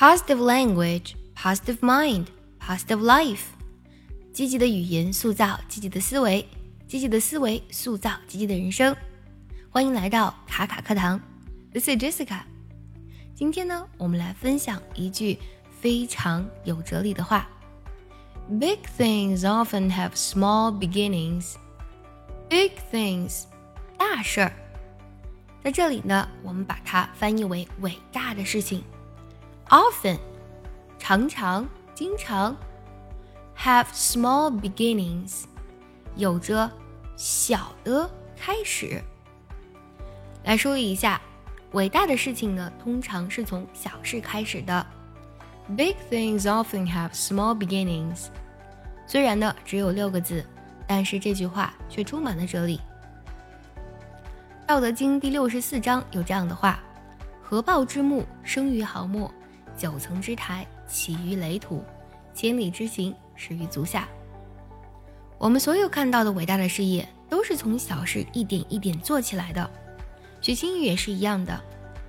Positive language, positive mind, positive life。积极的语言塑造积极的思维，积极的思维塑造积极的人生。欢迎来到卡卡课堂，This is Jessica。今天呢，我们来分享一句非常有哲理的话：Big things often have small beginnings. Big things，大事儿。在这里呢，我们把它翻译为伟大的事情。Often，常常、经常，have small beginnings，有着小的开始。来梳理一下，伟大的事情呢，通常是从小事开始的。Big things often have small beginnings。虽然呢只有六个字，但是这句话却充满了哲理。《道德经》第六十四章有这样的话：“合抱之木，生于毫末；九层之台，起于垒土；千里之行，始于足下。”我们所有看到的伟大的事业，都是从小事一点一点做起来的。学英语也是一样的，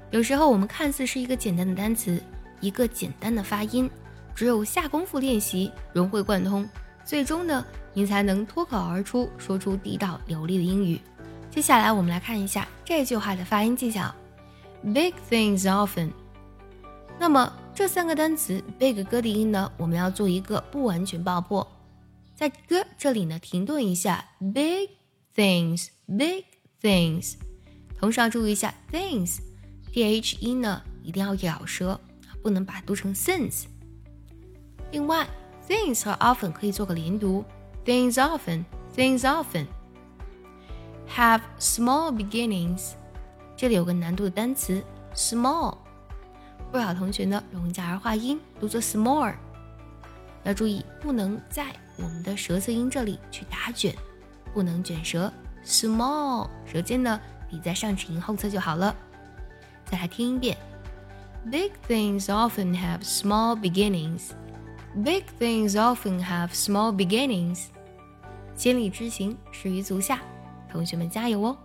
有时候我们看似是一个简单的单词，一个简单的发音，只有下功夫练习，融会贯通，最终呢，你才能脱口而出，说出地道流利的英语。接下来我们来看一下这句话的发音技巧。Big things often。那么这三个单词 big 歌的音呢，我们要做一个不完全爆破，在歌这里呢停顿一下。Big things，big things。同时要注意一下 things，th 音呢一定要咬舌，不能把它读成 since。另外，things 和 often 可以做个连读，things often，things often。have small beginnings，这里有个难度的单词 small，不少同学呢容易加儿化音，读作 small，要注意不能在我们的舌侧音这里去打卷，不能卷舌 small，舌尖呢抵在上齿龈后侧就好了。再来听一遍，Big things often have small beginnings. Big things often have small beginnings. 千里之行，始于足下。同学们加油哦！